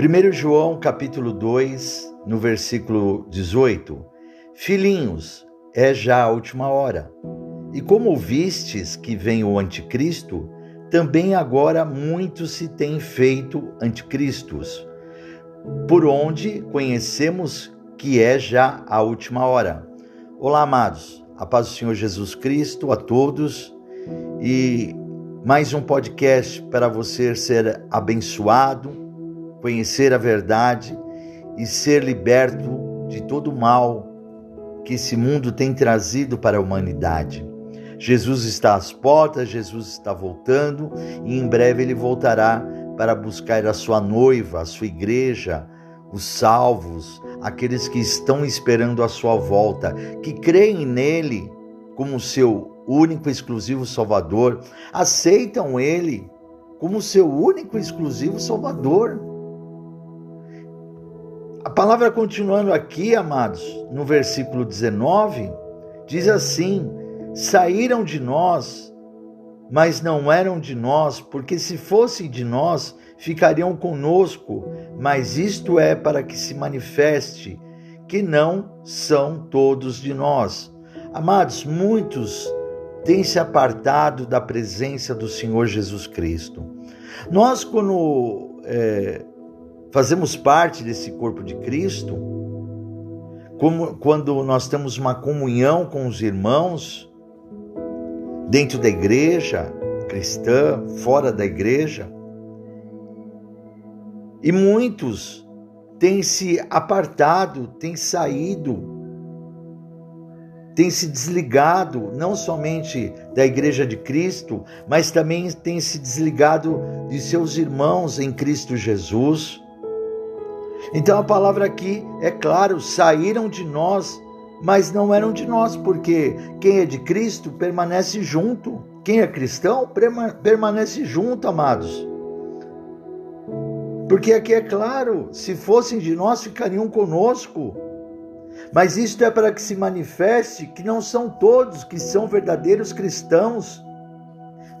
1 João capítulo 2, no versículo 18: Filhinhos, é já a última hora. E como ouvistes que vem o anticristo, também agora muitos se têm feito anticristos, por onde conhecemos que é já a última hora. Olá, amados. A paz do Senhor Jesus Cristo a todos e mais um podcast para você ser abençoado conhecer a verdade e ser liberto de todo o mal que esse mundo tem trazido para a humanidade. Jesus está às portas, Jesus está voltando e em breve ele voltará para buscar a sua noiva, a sua igreja, os salvos, aqueles que estão esperando a sua volta, que creem nele como seu único e exclusivo Salvador, aceitam ele como seu único e exclusivo Salvador. A palavra continuando aqui, amados, no versículo 19, diz assim: Saíram de nós, mas não eram de nós, porque se fossem de nós, ficariam conosco, mas isto é para que se manifeste que não são todos de nós. Amados, muitos têm se apartado da presença do Senhor Jesus Cristo. Nós, quando é, fazemos parte desse corpo de Cristo, como quando nós temos uma comunhão com os irmãos dentro da igreja cristã, fora da igreja, e muitos têm se apartado, têm saído, têm se desligado não somente da igreja de Cristo, mas também têm se desligado de seus irmãos em Cristo Jesus então a palavra aqui é claro, saíram de nós, mas não eram de nós, porque quem é de Cristo permanece junto. Quem é cristão permanece junto, amados. Porque aqui é claro, se fossem de nós, ficariam conosco. Mas isto é para que se manifeste que não são todos que são verdadeiros cristãos.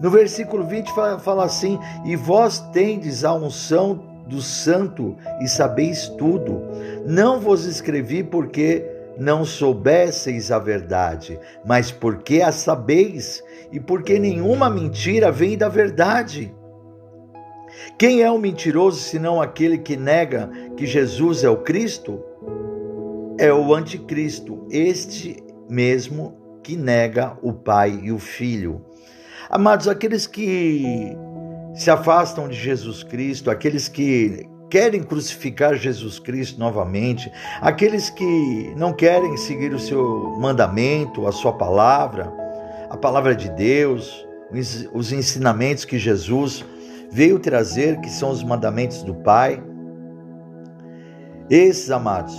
No versículo 20 fala, assim: E vós tendes a unção do santo e sabeis tudo. Não vos escrevi porque não soubesseis a verdade, mas porque a sabeis e porque nenhuma mentira vem da verdade. Quem é o mentiroso senão aquele que nega que Jesus é o Cristo? É o anticristo, este mesmo que nega o Pai e o Filho. Amados, aqueles que se afastam de Jesus Cristo, aqueles que querem crucificar Jesus Cristo novamente, aqueles que não querem seguir o seu mandamento, a sua palavra, a palavra de Deus, os ensinamentos que Jesus veio trazer, que são os mandamentos do Pai. Esses amados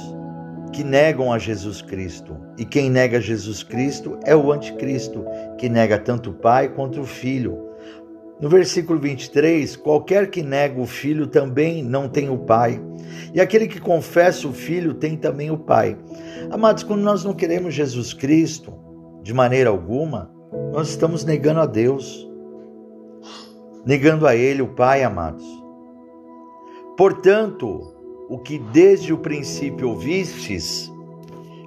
que negam a Jesus Cristo, e quem nega Jesus Cristo é o anticristo, que nega tanto o Pai quanto o Filho. No versículo 23, qualquer que nega o filho também não tem o pai, e aquele que confessa o filho tem também o pai. Amados, quando nós não queremos Jesus Cristo, de maneira alguma, nós estamos negando a Deus, negando a Ele, o Pai, amados. Portanto, o que desde o princípio ouvistes,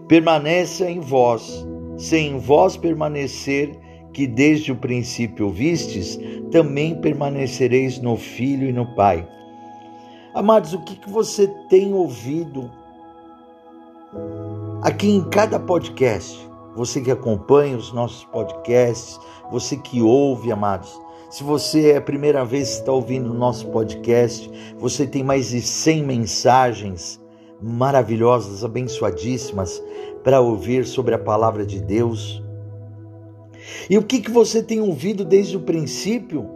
permaneça em vós, se em vós permanecer, que desde o princípio vistes, também permanecereis no Filho e no Pai. Amados, o que, que você tem ouvido aqui em cada podcast? Você que acompanha os nossos podcasts, você que ouve, amados. Se você é a primeira vez que está ouvindo o nosso podcast, você tem mais de 100 mensagens maravilhosas, abençoadíssimas para ouvir sobre a palavra de Deus. E o que, que você tem ouvido desde o princípio?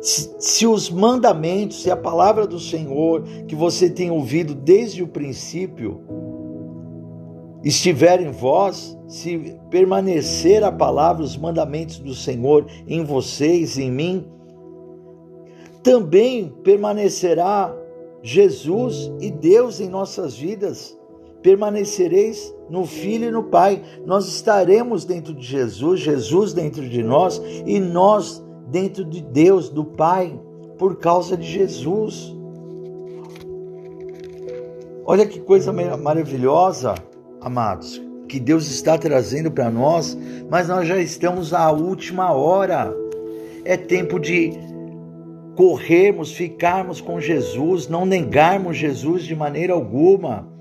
Se, se, os mandamentos, se a palavra do Senhor que você tem ouvido desde o princípio estiver em vós, se permanecer a palavra, os mandamentos do Senhor em vocês, em mim, também permanecerá Jesus e Deus em nossas vidas permanecereis no Filho e no Pai. Nós estaremos dentro de Jesus, Jesus dentro de nós e nós dentro de Deus, do Pai, por causa de Jesus. Olha que coisa maravilhosa, amados, que Deus está trazendo para nós, mas nós já estamos à última hora. É tempo de corrermos, ficarmos com Jesus, não negarmos Jesus de maneira alguma.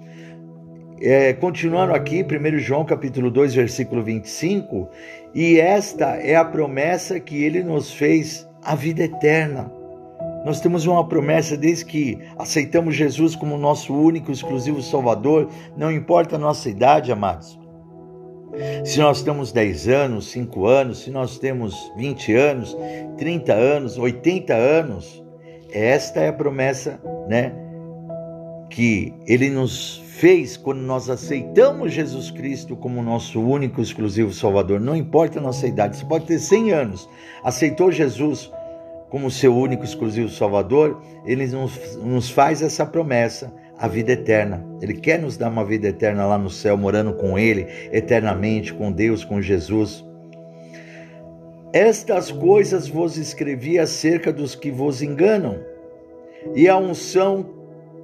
É, continuando aqui, 1 João capítulo 2, versículo 25, e esta é a promessa que ele nos fez, a vida eterna. Nós temos uma promessa desde que aceitamos Jesus como nosso único, exclusivo Salvador, não importa a nossa idade, amados. Se nós temos 10 anos, 5 anos, se nós temos 20 anos, 30 anos, 80 anos, esta é a promessa, né, que ele nos fez quando nós aceitamos Jesus Cristo como nosso único exclusivo Salvador. Não importa a nossa idade, você pode ter 100 anos, aceitou Jesus como seu único exclusivo Salvador, ele nos, nos faz essa promessa, a vida eterna. Ele quer nos dar uma vida eterna lá no céu, morando com Ele eternamente, com Deus, com Jesus. Estas coisas vos escrevi acerca dos que vos enganam, e a unção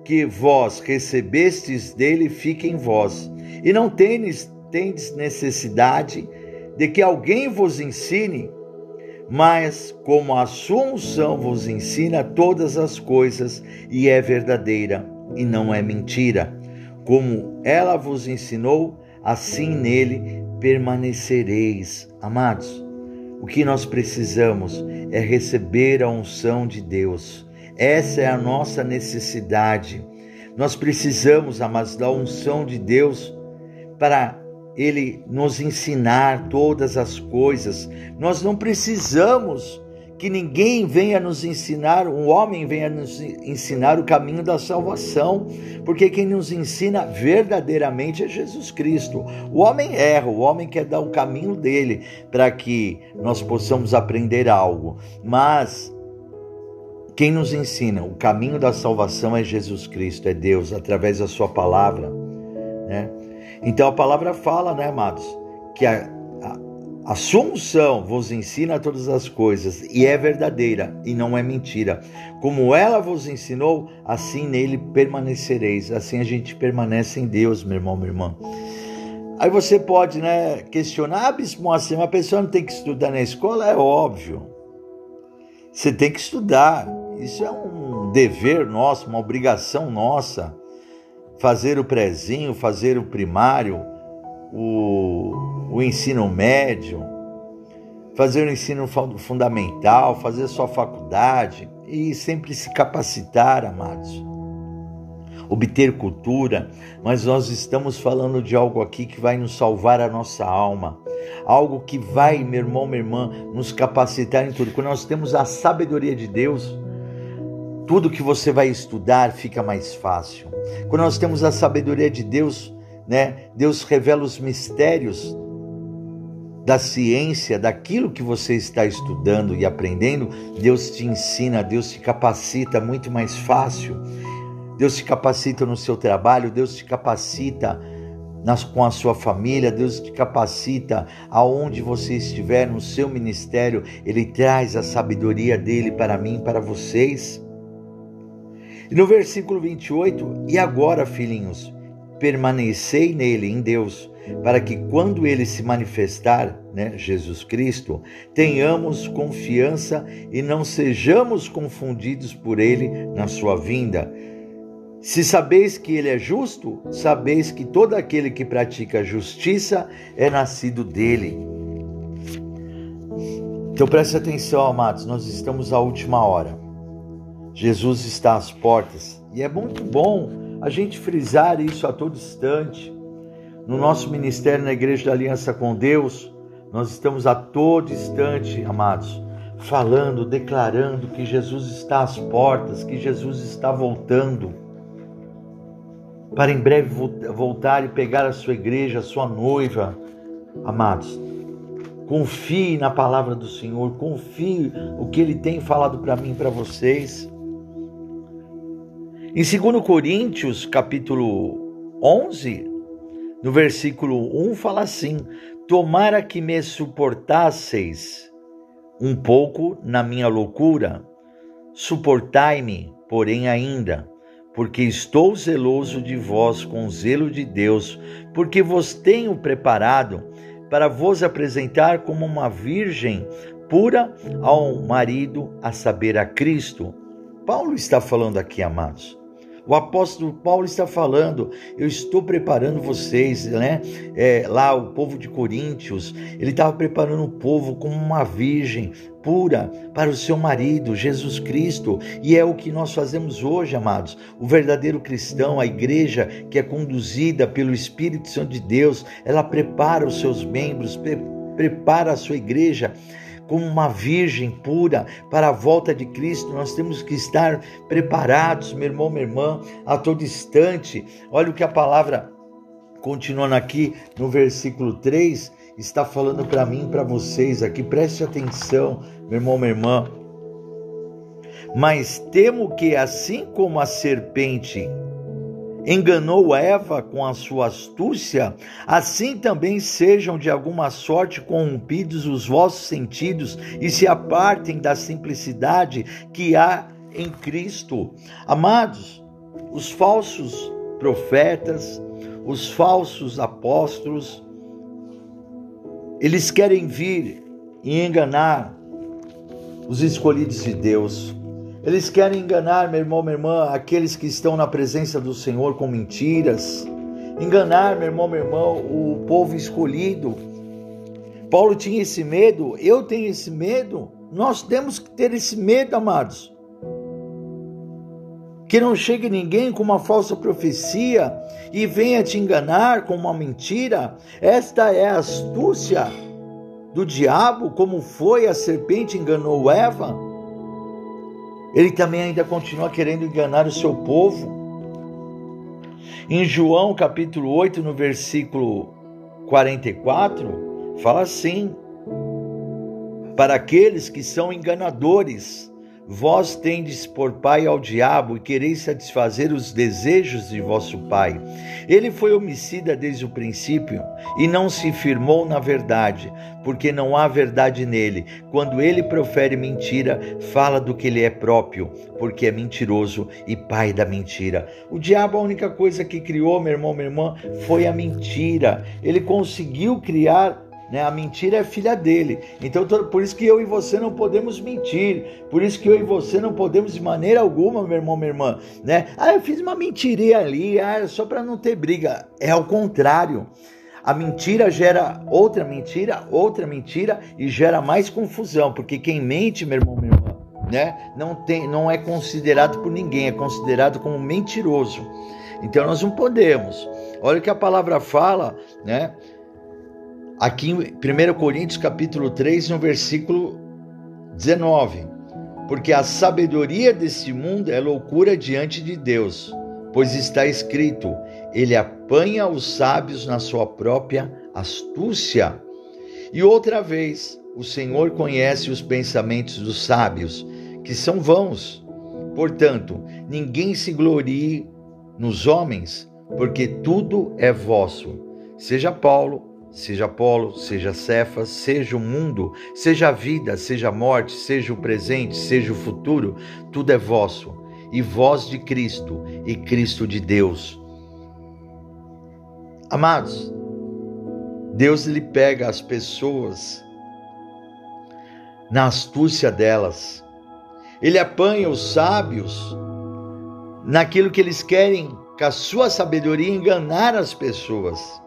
que vós recebestes dele fique em vós, e não tendes, tendes necessidade de que alguém vos ensine, mas como a sua unção vos ensina todas as coisas e é verdadeira e não é mentira, como ela vos ensinou, assim nele permanecereis. Amados, o que nós precisamos é receber a unção de Deus. Essa é a nossa necessidade. Nós precisamos, amados, da unção de Deus para ele nos ensinar todas as coisas. Nós não precisamos que ninguém venha nos ensinar, um homem venha nos ensinar o caminho da salvação, porque quem nos ensina verdadeiramente é Jesus Cristo. O homem erra, o homem quer dar o caminho dele para que nós possamos aprender algo, mas quem nos ensina o caminho da salvação é Jesus Cristo, é Deus, através da Sua palavra, né? Então a palavra fala, né, amados, que a, a, a sua unção vos ensina todas as coisas e é verdadeira e não é mentira. Como ela vos ensinou, assim nele permanecereis. Assim a gente permanece em Deus, meu irmão, minha irmã. Aí você pode, né, questionar, ah, Bispo, assim, uma pessoa não tem que estudar na escola? É óbvio. Você tem que estudar. Isso é um dever nosso, uma obrigação nossa fazer o prezinho, fazer o primário, o, o ensino médio, fazer o ensino fundamental, fazer a sua faculdade e sempre se capacitar, amados. Obter cultura, mas nós estamos falando de algo aqui que vai nos salvar a nossa alma, algo que vai, meu irmão, minha irmã, nos capacitar em tudo. Quando nós temos a sabedoria de Deus, tudo que você vai estudar fica mais fácil. Quando nós temos a sabedoria de Deus, né? Deus revela os mistérios da ciência, daquilo que você está estudando e aprendendo, Deus te ensina, Deus te capacita muito mais fácil. Deus te capacita no seu trabalho, Deus te capacita nas, com a sua família, Deus te capacita aonde você estiver no seu ministério, Ele traz a sabedoria dele para mim, para vocês. E no versículo 28, e agora, filhinhos, permanecei nele, em Deus, para que quando ele se manifestar, né, Jesus Cristo, tenhamos confiança e não sejamos confundidos por ele na sua vinda. Se sabeis que ele é justo, sabeis que todo aquele que pratica justiça é nascido dele. Então preste atenção, amados, nós estamos à última hora. Jesus está às portas. E é muito bom a gente frisar isso a todo instante. No nosso ministério na Igreja da Aliança com Deus, nós estamos a todo instante, amados, falando, declarando que Jesus está às portas, que Jesus está voltando. Para em breve voltar e pegar a sua igreja, a sua noiva. Amados, confie na palavra do Senhor, confie o que ele tem falado para mim e para vocês. Em 2 Coríntios, capítulo 11, no versículo 1, fala assim: Tomara que me suportasseis um pouco na minha loucura, suportai-me, porém ainda, porque estou zeloso de vós com o zelo de Deus, porque vos tenho preparado para vos apresentar como uma virgem pura ao marido, a saber, a Cristo. Paulo está falando aqui, amados. O apóstolo Paulo está falando, eu estou preparando vocês, né? É, lá, o povo de Coríntios, ele estava preparando o povo como uma virgem pura para o seu marido, Jesus Cristo. E é o que nós fazemos hoje, amados. O verdadeiro cristão, a igreja que é conduzida pelo Espírito Santo de Deus, ela prepara os seus membros, pre prepara a sua igreja como uma virgem pura para a volta de Cristo. Nós temos que estar preparados, meu irmão, minha irmã, a todo instante. Olha o que a palavra, continuando aqui no versículo 3, está falando para mim e para vocês aqui. Preste atenção, meu irmão, minha irmã. Mas temo que, assim como a serpente enganou Eva com a sua astúcia, assim também sejam de alguma sorte corrompidos os vossos sentidos e se apartem da simplicidade que há em Cristo. Amados, os falsos profetas, os falsos apóstolos, eles querem vir e enganar os escolhidos de Deus. Eles querem enganar, meu irmão, minha irmã, aqueles que estão na presença do Senhor com mentiras. Enganar, meu irmão, meu irmão, o povo escolhido. Paulo tinha esse medo, eu tenho esse medo. Nós temos que ter esse medo, amados. Que não chegue ninguém com uma falsa profecia e venha te enganar com uma mentira. Esta é a astúcia do diabo, como foi a serpente enganou Eva. Ele também ainda continua querendo enganar o seu povo. Em João capítulo 8, no versículo 44, fala assim: Para aqueles que são enganadores, Vós tendes por pai ao diabo e quereis satisfazer os desejos de vosso pai. Ele foi homicida desde o princípio e não se firmou na verdade, porque não há verdade nele. Quando ele profere mentira, fala do que ele é próprio, porque é mentiroso e pai da mentira. O diabo, a única coisa que criou, meu irmão, minha irmã, foi a mentira. Ele conseguiu criar né? A mentira é filha dele. Então, por isso que eu e você não podemos mentir. Por isso que eu e você não podemos, de maneira alguma, meu irmão, minha irmã, né? Ah, eu fiz uma mentirinha ali, ah, só para não ter briga. É ao contrário. A mentira gera outra mentira, outra mentira e gera mais confusão, porque quem mente, meu irmão, minha irmã, né, não tem, não é considerado por ninguém, é considerado como mentiroso. Então nós não podemos. Olha o que a palavra fala, né? Aqui em 1 Coríntios capítulo 3, no versículo 19. Porque a sabedoria desse mundo é loucura diante de Deus, pois está escrito: ele apanha os sábios na sua própria astúcia. E outra vez, o Senhor conhece os pensamentos dos sábios, que são vãos. Portanto, ninguém se glorie nos homens, porque tudo é vosso. Seja Paulo, seja Apolo, seja Cefas, seja o mundo, seja a vida, seja a morte, seja o presente, seja o futuro, tudo é vosso, e vós de Cristo, e Cristo de Deus. Amados, Deus lhe pega as pessoas na astúcia delas. Ele apanha os sábios naquilo que eles querem, com a sua sabedoria, enganar as pessoas.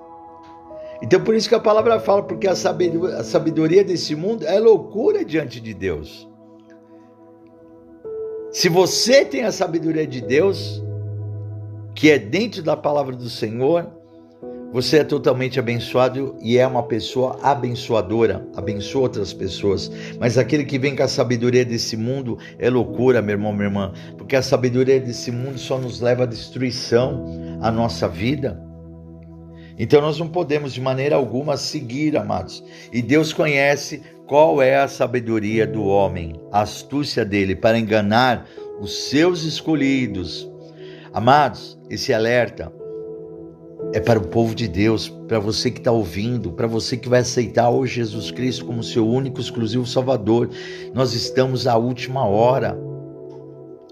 Então por isso que a palavra fala, porque a sabedoria, a sabedoria desse mundo é loucura diante de Deus. Se você tem a sabedoria de Deus, que é dentro da palavra do Senhor, você é totalmente abençoado e é uma pessoa abençoadora, abençoa outras pessoas. Mas aquele que vem com a sabedoria desse mundo é loucura, meu irmão, minha irmã, porque a sabedoria desse mundo só nos leva à destruição, a nossa vida. Então nós não podemos de maneira alguma seguir, amados. E Deus conhece qual é a sabedoria do homem, a astúcia dele para enganar os seus escolhidos. Amados, esse alerta é para o povo de Deus, para você que está ouvindo, para você que vai aceitar hoje Jesus Cristo como seu único, exclusivo Salvador. Nós estamos à última hora.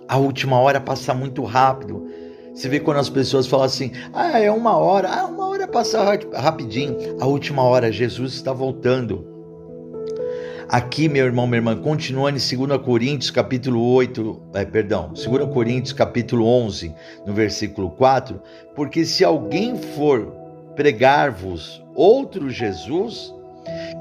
A última hora passa muito rápido. Você vê quando as pessoas falam assim: ah, é uma hora, ah, uma hora passa rapidinho. A última hora, Jesus está voltando. Aqui, meu irmão, minha irmã, continuando em 2 Coríntios, capítulo 8, é, perdão, 2 Coríntios, capítulo 11, no versículo 4, porque se alguém for pregar-vos outro Jesus,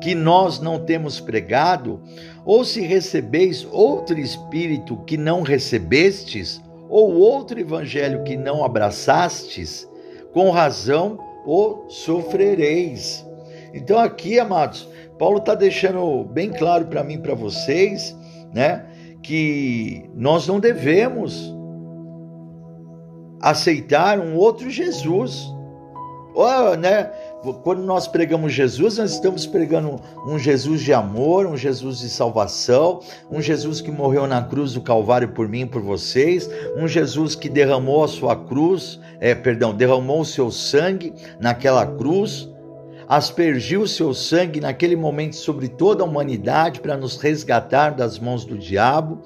que nós não temos pregado, ou se recebeis outro espírito que não recebestes, ou outro evangelho que não abraçastes, com razão o sofrereis. Então, aqui, amados, Paulo está deixando bem claro para mim, para vocês, né, que nós não devemos aceitar um outro Jesus. Oh, né? Quando nós pregamos Jesus, nós estamos pregando um Jesus de amor, um Jesus de salvação, um Jesus que morreu na cruz do Calvário por mim e por vocês, um Jesus que derramou a sua cruz, é, perdão, derramou o seu sangue naquela cruz, aspergiu o seu sangue naquele momento sobre toda a humanidade para nos resgatar das mãos do diabo.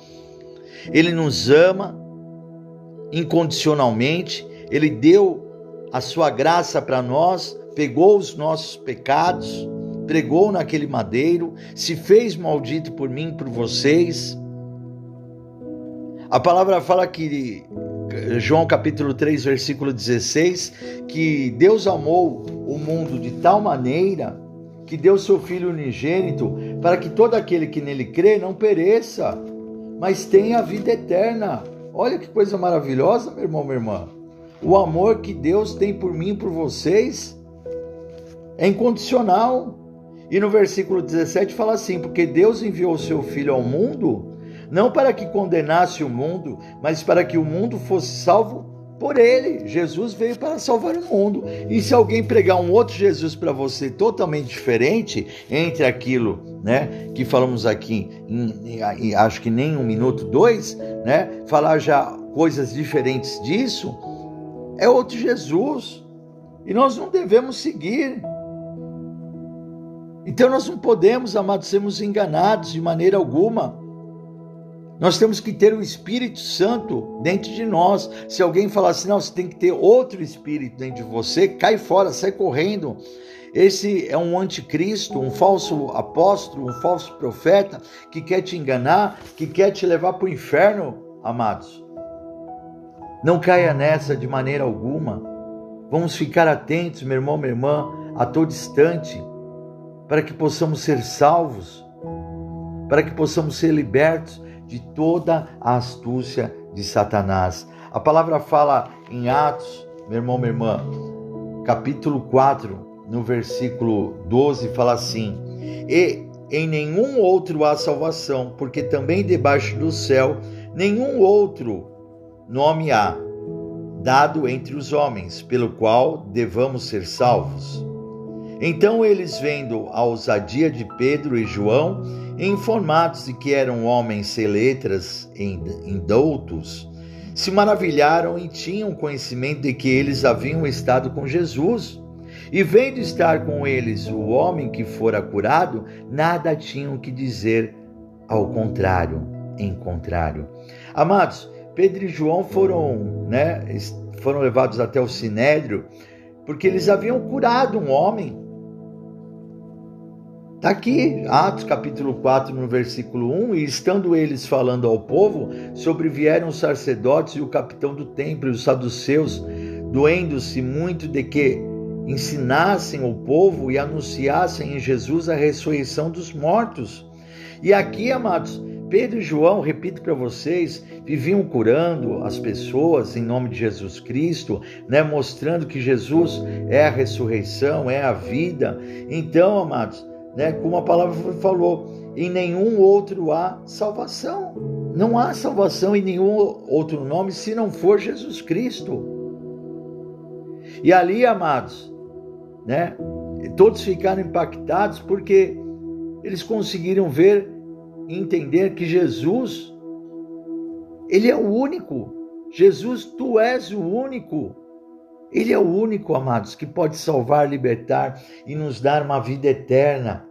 Ele nos ama incondicionalmente, ele deu a sua graça para nós pegou os nossos pecados, pregou naquele madeiro, se fez maldito por mim, por vocês. A palavra fala que João capítulo 3, versículo 16, que Deus amou o mundo de tal maneira que deu seu filho unigênito para que todo aquele que nele crê não pereça, mas tenha a vida eterna. Olha que coisa maravilhosa, meu irmão, minha irmã. O amor que Deus tem por mim e por vocês é incondicional. E no versículo 17 fala assim: Porque Deus enviou o seu Filho ao mundo, não para que condenasse o mundo, mas para que o mundo fosse salvo por ele. Jesus veio para salvar o mundo. E se alguém pregar um outro Jesus para você totalmente diferente entre aquilo, né, que falamos aqui, em, em, acho que nem um minuto, dois, né, falar já coisas diferentes disso, é outro Jesus. E nós não devemos seguir. Então nós não podemos, amados, sermos enganados de maneira alguma. Nós temos que ter o Espírito Santo dentro de nós. Se alguém falar assim, não, você tem que ter outro Espírito dentro de você, cai fora, sai correndo. Esse é um anticristo, um falso apóstolo, um falso profeta que quer te enganar, que quer te levar para o inferno, amados. Não caia nessa de maneira alguma. Vamos ficar atentos, meu irmão, minha irmã, a todo instante para que possamos ser salvos, para que possamos ser libertos de toda a astúcia de Satanás. A palavra fala em Atos, meu irmão, minha irmã, capítulo 4, no versículo 12, fala assim: E em nenhum outro há salvação, porque também debaixo do céu nenhum outro nome há dado entre os homens, pelo qual devamos ser salvos. Então eles, vendo a ousadia de Pedro e João, informados de que eram homens sem letras indoutos, se maravilharam e tinham conhecimento de que eles haviam estado com Jesus. E vendo estar com eles o homem que fora curado, nada tinham que dizer ao contrário, em contrário. Amados, Pedro e João foram, né, foram levados até o sinédrio porque eles haviam curado um homem Está aqui, Atos capítulo 4, no versículo 1, e estando eles falando ao povo, sobrevieram os sacerdotes e o capitão do templo e os saduceus, doendo-se muito de que ensinassem o povo e anunciassem em Jesus a ressurreição dos mortos. E aqui, amados, Pedro e João, repito para vocês, viviam curando as pessoas em nome de Jesus Cristo, né, mostrando que Jesus é a ressurreição, é a vida. Então, amados, né? Como a palavra falou, em nenhum outro há salvação. Não há salvação em nenhum outro nome se não for Jesus Cristo. E ali, amados, né? Todos ficaram impactados porque eles conseguiram ver e entender que Jesus ele é o único. Jesus, tu és o único. Ele é o único, amados, que pode salvar, libertar e nos dar uma vida eterna.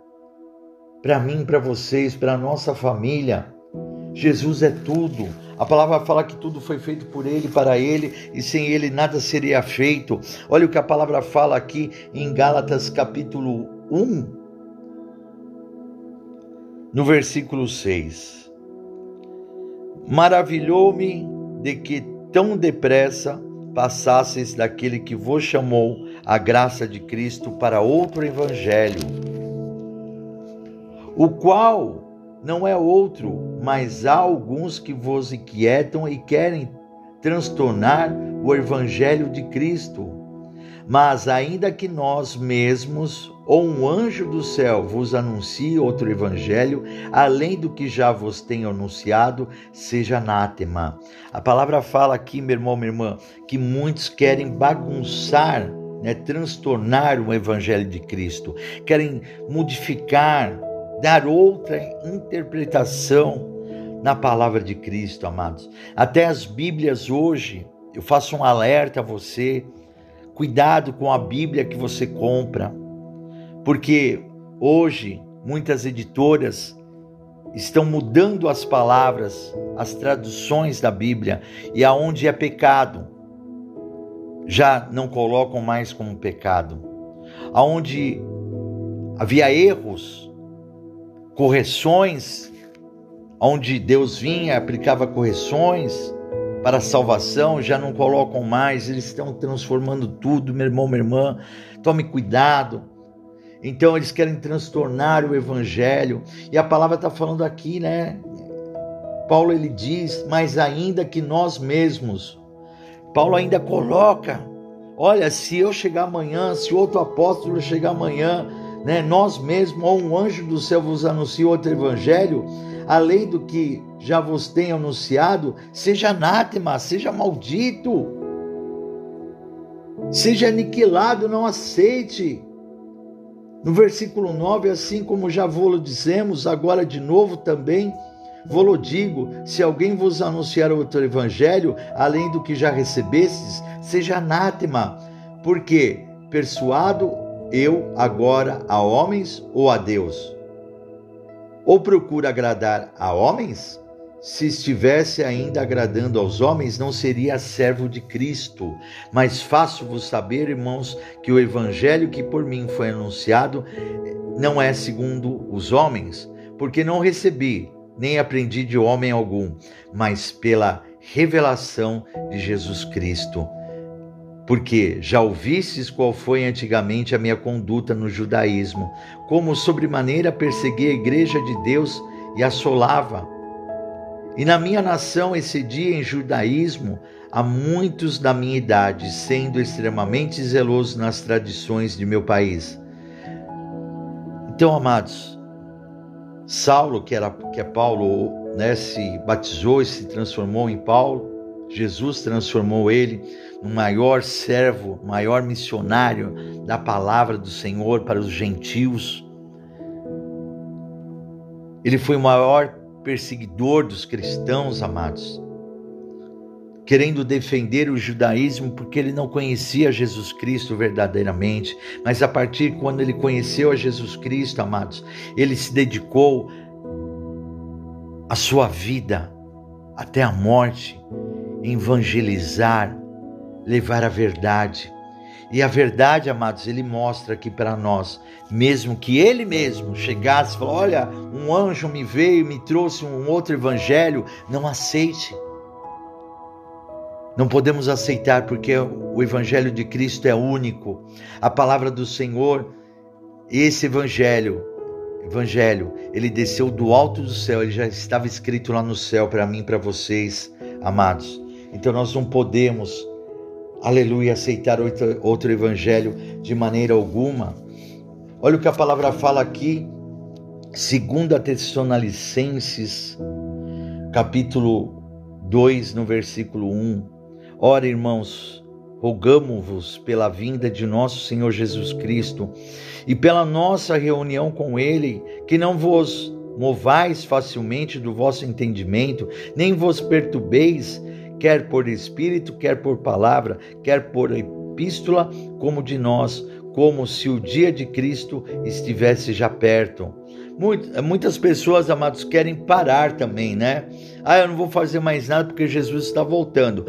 Para mim, para vocês, para a nossa família. Jesus é tudo. A palavra fala que tudo foi feito por Ele, para Ele, e sem Ele nada seria feito. Olha o que a palavra fala aqui em Gálatas capítulo 1, no versículo 6. Maravilhou-me de que tão depressa passasseis daquele que vos chamou a graça de Cristo para outro evangelho, o qual não é outro, mas há alguns que vos inquietam e querem transtornar o evangelho de Cristo. Mas ainda que nós mesmos ou um anjo do céu vos anuncie outro evangelho, além do que já vos tenho anunciado, seja anátema. A palavra fala aqui, meu irmão, minha irmã, que muitos querem bagunçar, né, transtornar o evangelho de Cristo, querem modificar, dar outra interpretação na palavra de Cristo, amados. Até as Bíblias hoje, eu faço um alerta a você, cuidado com a Bíblia que você compra, porque hoje muitas editoras estão mudando as palavras, as traduções da Bíblia, e aonde é pecado, já não colocam mais como pecado. Aonde havia erros, correções, onde Deus vinha, aplicava correções para a salvação, já não colocam mais, eles estão transformando tudo, meu irmão, minha irmã, tome cuidado. Então eles querem transtornar o evangelho, e a palavra está falando aqui, né? Paulo ele diz, mas ainda que nós mesmos, Paulo ainda coloca, olha, se eu chegar amanhã, se outro apóstolo chegar amanhã, né, nós mesmos, ou um anjo do céu vos anuncia outro evangelho, além do que já vos tenho anunciado, seja anátema, seja maldito, seja aniquilado, não aceite. No versículo 9, assim como já vou dizemos, agora de novo também, vou digo: se alguém vos anunciar outro evangelho, além do que já recebestes, seja anátema, porque persuado eu agora a homens ou a Deus? Ou procura agradar a homens? Se estivesse ainda agradando aos homens, não seria servo de Cristo. Mas faço-vos saber, irmãos, que o evangelho que por mim foi anunciado não é segundo os homens, porque não recebi, nem aprendi de homem algum, mas pela revelação de Jesus Cristo porque já ouvistes qual foi antigamente a minha conduta no judaísmo, como sobremaneira persegui a igreja de Deus e assolava. E na minha nação excedia em judaísmo a muitos da minha idade, sendo extremamente zeloso nas tradições de meu país. Então, amados, Saulo, que era que é Paulo, né, se batizou e se transformou em Paulo, Jesus transformou ele no maior servo, maior missionário da palavra do Senhor para os gentios. Ele foi o maior perseguidor dos cristãos, amados, querendo defender o judaísmo porque ele não conhecia Jesus Cristo verdadeiramente, mas a partir quando ele conheceu a Jesus Cristo, amados, ele se dedicou a sua vida até a morte evangelizar, levar a verdade. E a verdade, amados, ele mostra aqui para nós, mesmo que ele mesmo chegasse e falasse: Olha, um anjo me veio, me trouxe um outro evangelho, não aceite. Não podemos aceitar porque o evangelho de Cristo é único. A palavra do Senhor, esse evangelho, evangelho, ele desceu do alto do céu, ele já estava escrito lá no céu para mim, para vocês, amados. Então nós não podemos, aleluia, aceitar outro, outro evangelho de maneira alguma. Olha o que a palavra fala aqui, 2 Tessalonicenses, capítulo 2, no versículo 1. Ora, irmãos, rogamo-vos pela vinda de nosso Senhor Jesus Cristo e pela nossa reunião com Ele, que não vos movais facilmente do vosso entendimento, nem vos perturbeis, quer por espírito, quer por palavra, quer por epístola, como de nós, como se o dia de Cristo estivesse já perto. muitas pessoas, amados, querem parar também, né? Ah, eu não vou fazer mais nada porque Jesus está voltando.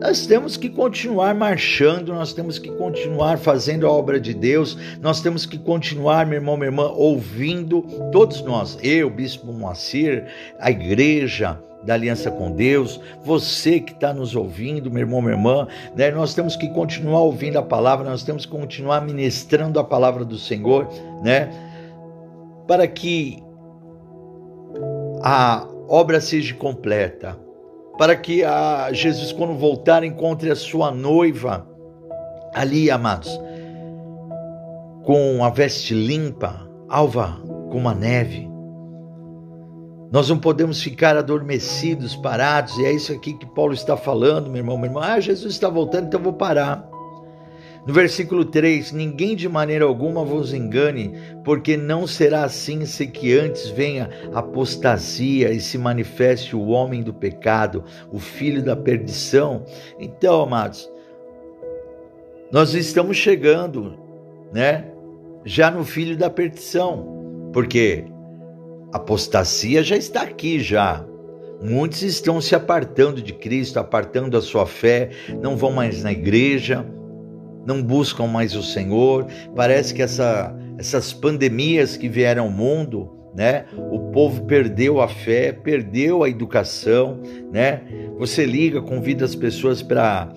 Nós temos que continuar marchando, nós temos que continuar fazendo a obra de Deus, nós temos que continuar, meu irmão, minha irmã, ouvindo, todos nós, eu, Bispo Moacir, a igreja, da aliança com Deus, você que está nos ouvindo, meu irmão, minha irmã, né? nós temos que continuar ouvindo a palavra, nós temos que continuar ministrando a palavra do Senhor, né? Para que a obra seja completa, para que a Jesus, quando voltar, encontre a sua noiva ali, amados, com a veste limpa, alva como a neve. Nós não podemos ficar adormecidos, parados, e é isso aqui que Paulo está falando, meu irmão, meu irmão. Ah, Jesus está voltando, então vou parar. No versículo 3: Ninguém de maneira alguma vos engane, porque não será assim se que antes venha apostasia e se manifeste o homem do pecado, o filho da perdição. Então, amados, nós estamos chegando, né? Já no filho da perdição, porque apostasia já está aqui já. Muitos estão se apartando de Cristo, apartando a sua fé, não vão mais na igreja, não buscam mais o Senhor. Parece que essa, essas pandemias que vieram ao mundo, né? O povo perdeu a fé, perdeu a educação, né? Você liga, convida as pessoas para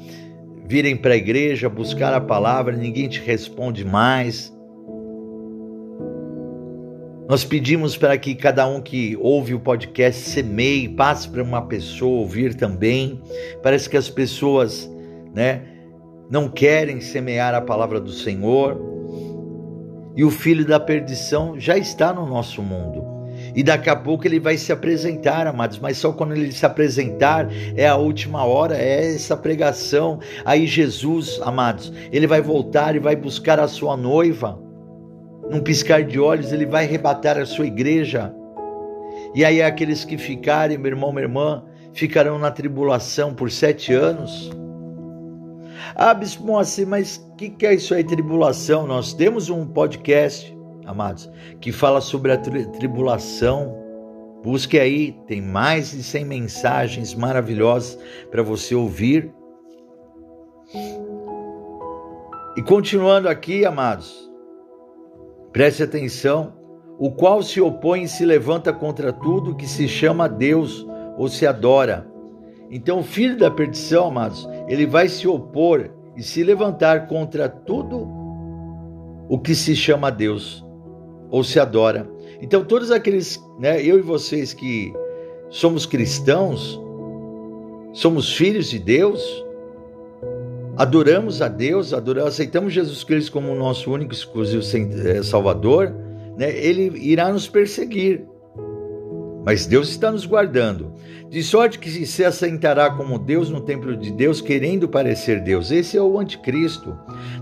virem para a igreja, buscar a palavra, ninguém te responde mais. Nós pedimos para que cada um que ouve o podcast semeie, passe para uma pessoa ouvir também. Parece que as pessoas, né, não querem semear a palavra do Senhor. E o filho da perdição já está no nosso mundo. E daqui a pouco ele vai se apresentar, amados, mas só quando ele se apresentar é a última hora, é essa pregação. Aí Jesus, amados, ele vai voltar e vai buscar a sua noiva. Num piscar de olhos, ele vai arrebatar a sua igreja. E aí aqueles que ficarem, meu irmão, minha irmã, ficarão na tribulação por sete anos. Ah, Bispo Moacir, mas o que, que é isso aí, tribulação? Nós temos um podcast, amados, que fala sobre a tri tribulação. Busque aí, tem mais de 100 mensagens maravilhosas para você ouvir. E continuando aqui, amados, preste atenção: o qual se opõe e se levanta contra tudo que se chama Deus ou se adora então, o filho da perdição, amados, ele vai se opor e se levantar contra tudo o que se chama Deus ou se adora. Então, todos aqueles, né, eu e vocês que somos cristãos, somos filhos de Deus, adoramos a Deus, adoramos, aceitamos Jesus Cristo como nosso único exclusivo eh, Salvador, né, ele irá nos perseguir. Mas Deus está nos guardando. De sorte que se assentará como Deus no templo de Deus, querendo parecer Deus. Esse é o anticristo.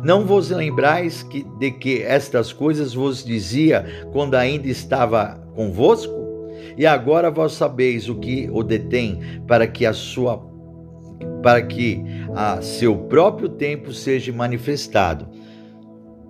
Não vos lembrais que, de que estas coisas vos dizia quando ainda estava convosco? E agora vós sabeis o que o detém, para que a sua para que a seu próprio tempo seja manifestado.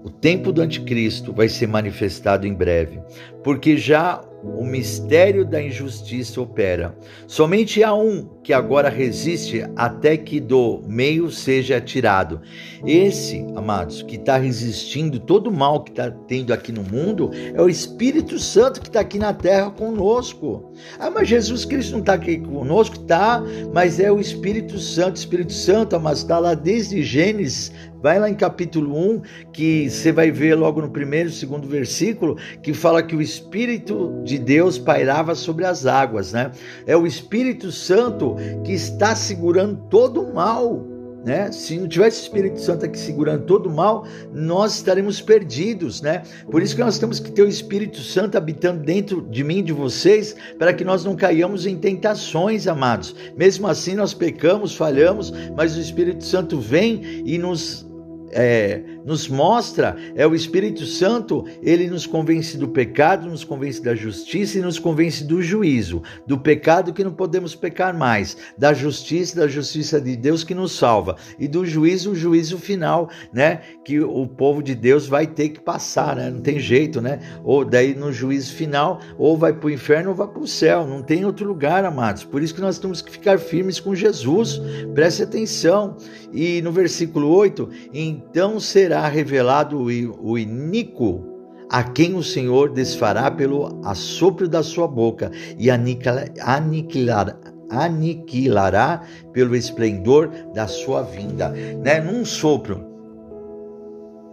O tempo do anticristo vai ser manifestado em breve, porque já o mistério da injustiça opera. Somente há um que agora resiste até que do meio seja tirado. Esse, amados, que está resistindo todo o mal que está tendo aqui no mundo, é o Espírito Santo que está aqui na terra conosco. Ah, mas Jesus Cristo não está aqui conosco? Tá, mas é o Espírito Santo. Espírito Santo, amados, está lá desde Gênesis Vai lá em capítulo 1, que você vai ver logo no primeiro, segundo versículo, que fala que o Espírito de Deus pairava sobre as águas, né? É o Espírito Santo que está segurando todo o mal. Né? Se não tivesse o Espírito Santo aqui segurando todo o mal, nós estaremos perdidos, né? Por isso que nós temos que ter o Espírito Santo habitando dentro de mim, de vocês, para que nós não caiamos em tentações, amados. Mesmo assim, nós pecamos, falhamos, mas o Espírito Santo vem e nos é, nos mostra, é o Espírito Santo, ele nos convence do pecado, nos convence da justiça e nos convence do juízo, do pecado que não podemos pecar mais, da justiça, da justiça de Deus que nos salva e do juízo, o juízo final, né, que o povo de Deus vai ter que passar, né? Não tem jeito, né? Ou daí no juízo final, ou vai para o inferno ou vai para o céu, não tem outro lugar, amados. Por isso que nós temos que ficar firmes com Jesus. Preste atenção. E no versículo 8, então será revelado o iníquo a quem o Senhor desfará pelo assopro da sua boca e aniquilará, aniquilará pelo esplendor da sua vinda. Né? Num sopro,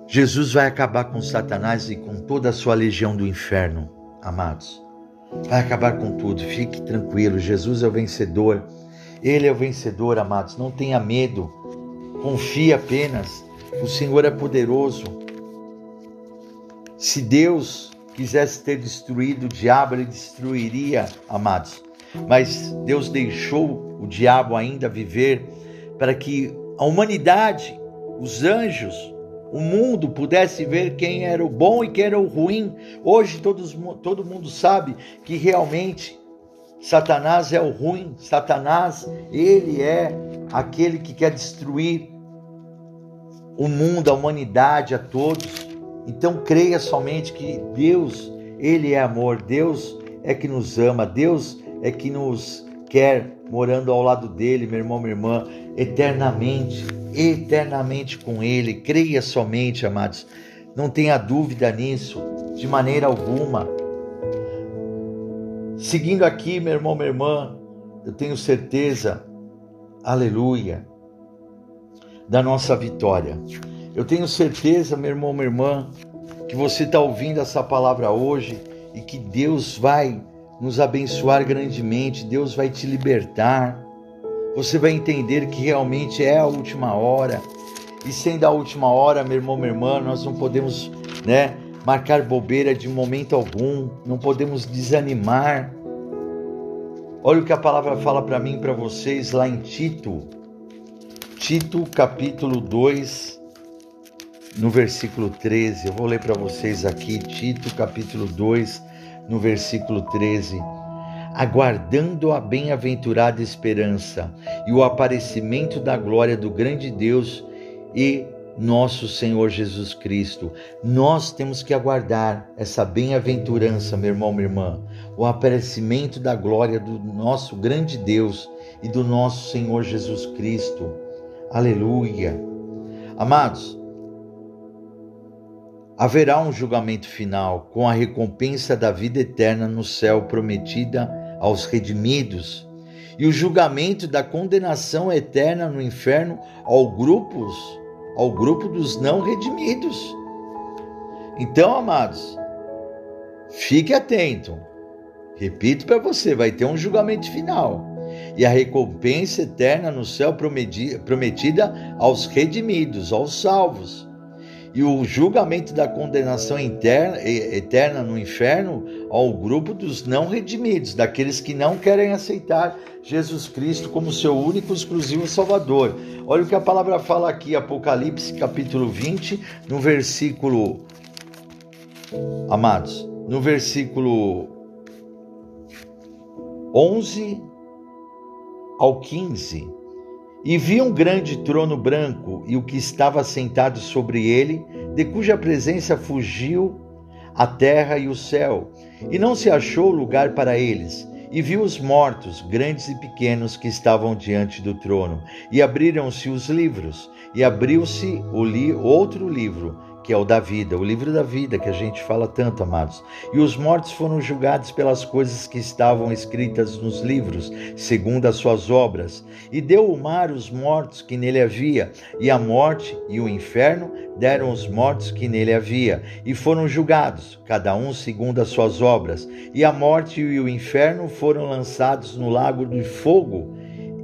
Jesus vai acabar com Satanás e com toda a sua legião do inferno, amados. Vai acabar com tudo, fique tranquilo. Jesus é o vencedor. Ele é o vencedor, amados. Não tenha medo. Confie apenas. O Senhor é poderoso. Se Deus quisesse ter destruído o diabo, ele destruiria, amados. Mas Deus deixou o diabo ainda viver para que a humanidade, os anjos, o mundo pudesse ver quem era o bom e quem era o ruim. Hoje todos, todo mundo sabe que realmente Satanás é o ruim, Satanás, ele é aquele que quer destruir o mundo, a humanidade, a todos. Então creia somente que Deus, ele é amor, Deus é que nos ama, Deus é que nos quer morando ao lado dele, meu irmão, minha irmã, eternamente, eternamente com ele. Creia somente, amados. Não tenha dúvida nisso, de maneira alguma. Seguindo aqui, meu irmão, minha irmã, eu tenho certeza, aleluia, da nossa vitória. Eu tenho certeza, meu irmão, minha irmã, que você está ouvindo essa palavra hoje e que Deus vai nos abençoar grandemente, Deus vai te libertar. Você vai entender que realmente é a última hora. E sendo a última hora, meu irmão, minha irmã, nós não podemos, né, marcar bobeira de momento algum, não podemos desanimar. Olha o que a palavra fala para mim para vocês lá em Tito. Tito, capítulo 2, no versículo 13. Eu vou ler para vocês aqui, Tito, capítulo 2, no versículo 13, aguardando a bem-aventurada esperança e o aparecimento da glória do grande Deus e nosso Senhor Jesus Cristo. Nós temos que aguardar essa bem-aventurança, meu irmão, minha irmã, o aparecimento da glória do nosso grande Deus e do nosso Senhor Jesus Cristo. Aleluia. Amados, haverá um julgamento final com a recompensa da vida eterna no céu prometida aos redimidos e o julgamento da condenação eterna no inferno ao grupos, ao grupo dos não redimidos. Então, amados, fique atento. Repito para você, vai ter um julgamento final e a recompensa eterna no céu prometida aos redimidos, aos salvos e o julgamento da condenação interna, eterna no inferno ao grupo dos não redimidos, daqueles que não querem aceitar Jesus Cristo como seu único exclusivo Salvador. Olha o que a palavra fala aqui, Apocalipse capítulo 20, no versículo amados, no versículo 11 ao 15 e vi um grande trono branco e o que estava sentado sobre ele, de cuja presença fugiu a terra e o céu, e não se achou lugar para eles. E viu os mortos, grandes e pequenos, que estavam diante do trono, e abriram-se os livros, e abriu-se li outro livro, que é o da vida, o livro da vida que a gente fala tanto, amados. E os mortos foram julgados pelas coisas que estavam escritas nos livros, segundo as suas obras. E deu o mar os mortos que nele havia, e a morte e o inferno deram os mortos que nele havia, e foram julgados, cada um segundo as suas obras. E a morte e o inferno foram lançados no lago de fogo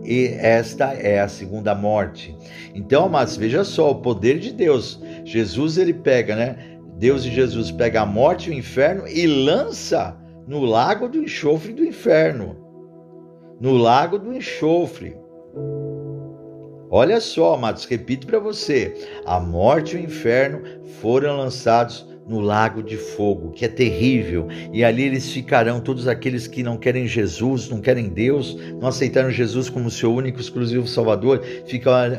e esta é a segunda morte. Então, mas veja só, o poder de Deus. Jesus ele pega, né? Deus e Jesus pega a morte e o inferno e lança no lago do enxofre do inferno. No lago do enxofre. Olha só, amados, repito para você: a morte e o inferno foram lançados no lago de fogo, que é terrível, e ali eles ficarão, todos aqueles que não querem Jesus, não querem Deus, não aceitaram Jesus como seu único, exclusivo Salvador,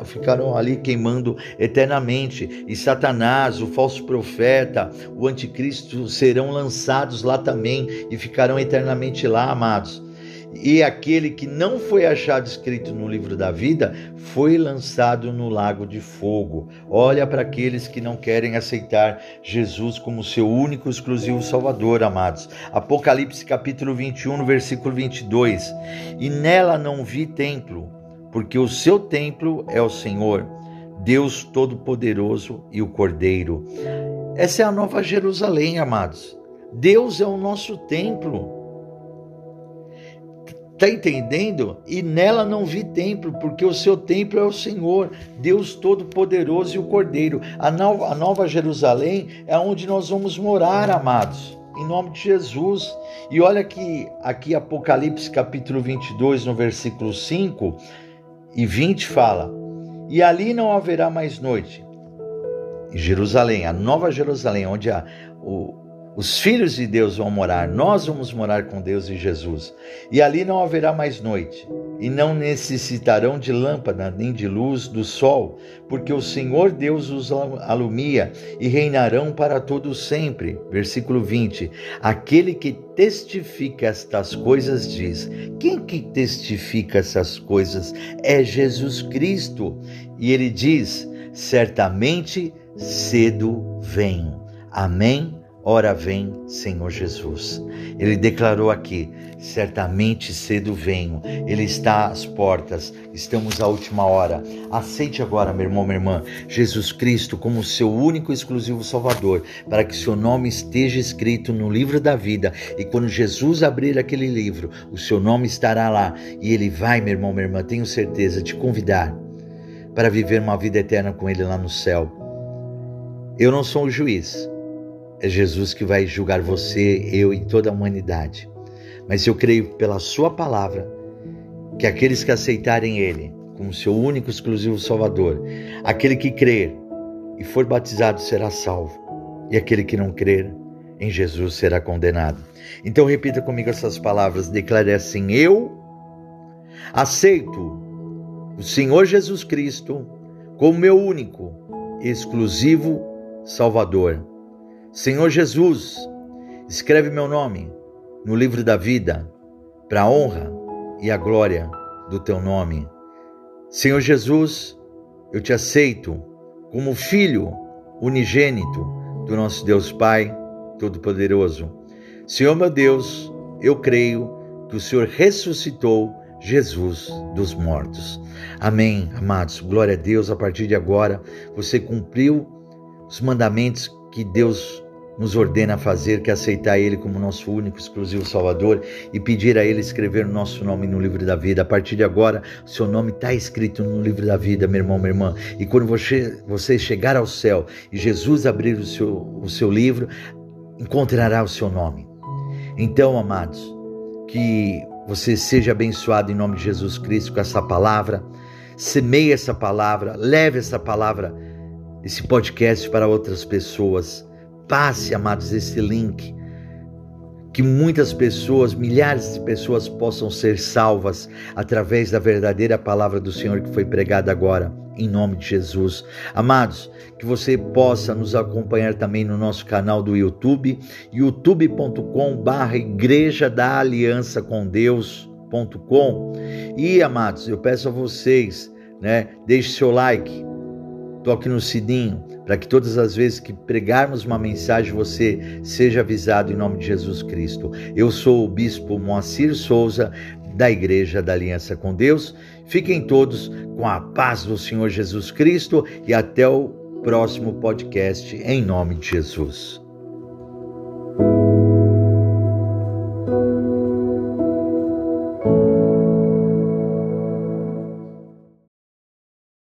ficarão ali queimando eternamente, e Satanás, o falso profeta, o anticristo serão lançados lá também e ficarão eternamente lá, amados e aquele que não foi achado escrito no livro da vida foi lançado no lago de fogo. Olha para aqueles que não querem aceitar Jesus como seu único exclusivo Salvador, amados. Apocalipse capítulo 21, versículo 22. E nela não vi templo, porque o seu templo é o Senhor, Deus Todo-Poderoso e o Cordeiro. Essa é a nova Jerusalém, amados. Deus é o nosso templo. Está entendendo? E nela não vi templo, porque o seu templo é o Senhor, Deus Todo-Poderoso e o Cordeiro. A nova, a nova Jerusalém é onde nós vamos morar, amados, em nome de Jesus. E olha que aqui Apocalipse capítulo 22, no versículo 5 e 20 fala: E ali não haverá mais noite. Em Jerusalém, a nova Jerusalém, onde a, o, os filhos de Deus vão morar, nós vamos morar com Deus e Jesus. E ali não haverá mais noite, e não necessitarão de lâmpada nem de luz do sol, porque o Senhor Deus os alumia e reinarão para todo sempre. Versículo 20. Aquele que testifica estas coisas diz: Quem que testifica essas coisas? É Jesus Cristo. E ele diz: Certamente cedo venho. Amém. Ora vem, Senhor Jesus. Ele declarou aqui: certamente cedo venho. Ele está às portas. Estamos à última hora. Aceite agora, meu irmão, minha irmã, Jesus Cristo como seu único e exclusivo Salvador, para que seu nome esteja escrito no livro da vida. E quando Jesus abrir aquele livro, o seu nome estará lá. E ele vai, meu irmão, minha irmã, tenho certeza, te convidar para viver uma vida eterna com ele lá no céu. Eu não sou o juiz é Jesus que vai julgar você, eu e toda a humanidade. Mas eu creio pela Sua palavra que aqueles que aceitarem Ele como seu único exclusivo Salvador, aquele que crer e for batizado será salvo, e aquele que não crer em Jesus será condenado. Então repita comigo essas palavras, declare assim: Eu aceito o Senhor Jesus Cristo como meu único, exclusivo Salvador Senhor Jesus, escreve meu nome no livro da vida, para a honra e a glória do teu nome. Senhor Jesus, eu te aceito como filho unigênito do nosso Deus Pai Todo-Poderoso. Senhor meu Deus, eu creio que o Senhor ressuscitou Jesus dos mortos. Amém, amados. Glória a Deus. A partir de agora, você cumpriu os mandamentos que Deus nos ordena a fazer, que é aceitar Ele como nosso único, exclusivo Salvador e pedir a Ele escrever o nosso nome no livro da vida. A partir de agora, seu nome está escrito no livro da vida, meu irmão, minha irmã. E quando você, você chegar ao céu e Jesus abrir o seu, o seu livro, encontrará o seu nome. Então, amados, que você seja abençoado em nome de Jesus Cristo com essa palavra. Semeie essa palavra, leve essa palavra esse podcast para outras pessoas. Passe, amados, esse link. Que muitas pessoas, milhares de pessoas possam ser salvas através da verdadeira palavra do Senhor que foi pregada agora, em nome de Jesus. Amados, que você possa nos acompanhar também no nosso canal do YouTube, youtube.com/barra Igreja da Aliança com Deus.com. E, amados, eu peço a vocês, né, deixe seu like, toque no sininho para que todas as vezes que pregarmos uma mensagem você seja avisado em nome de Jesus Cristo. Eu sou o bispo Moacir Souza da Igreja da Aliança com Deus. Fiquem todos com a paz do Senhor Jesus Cristo e até o próximo podcast em nome de Jesus.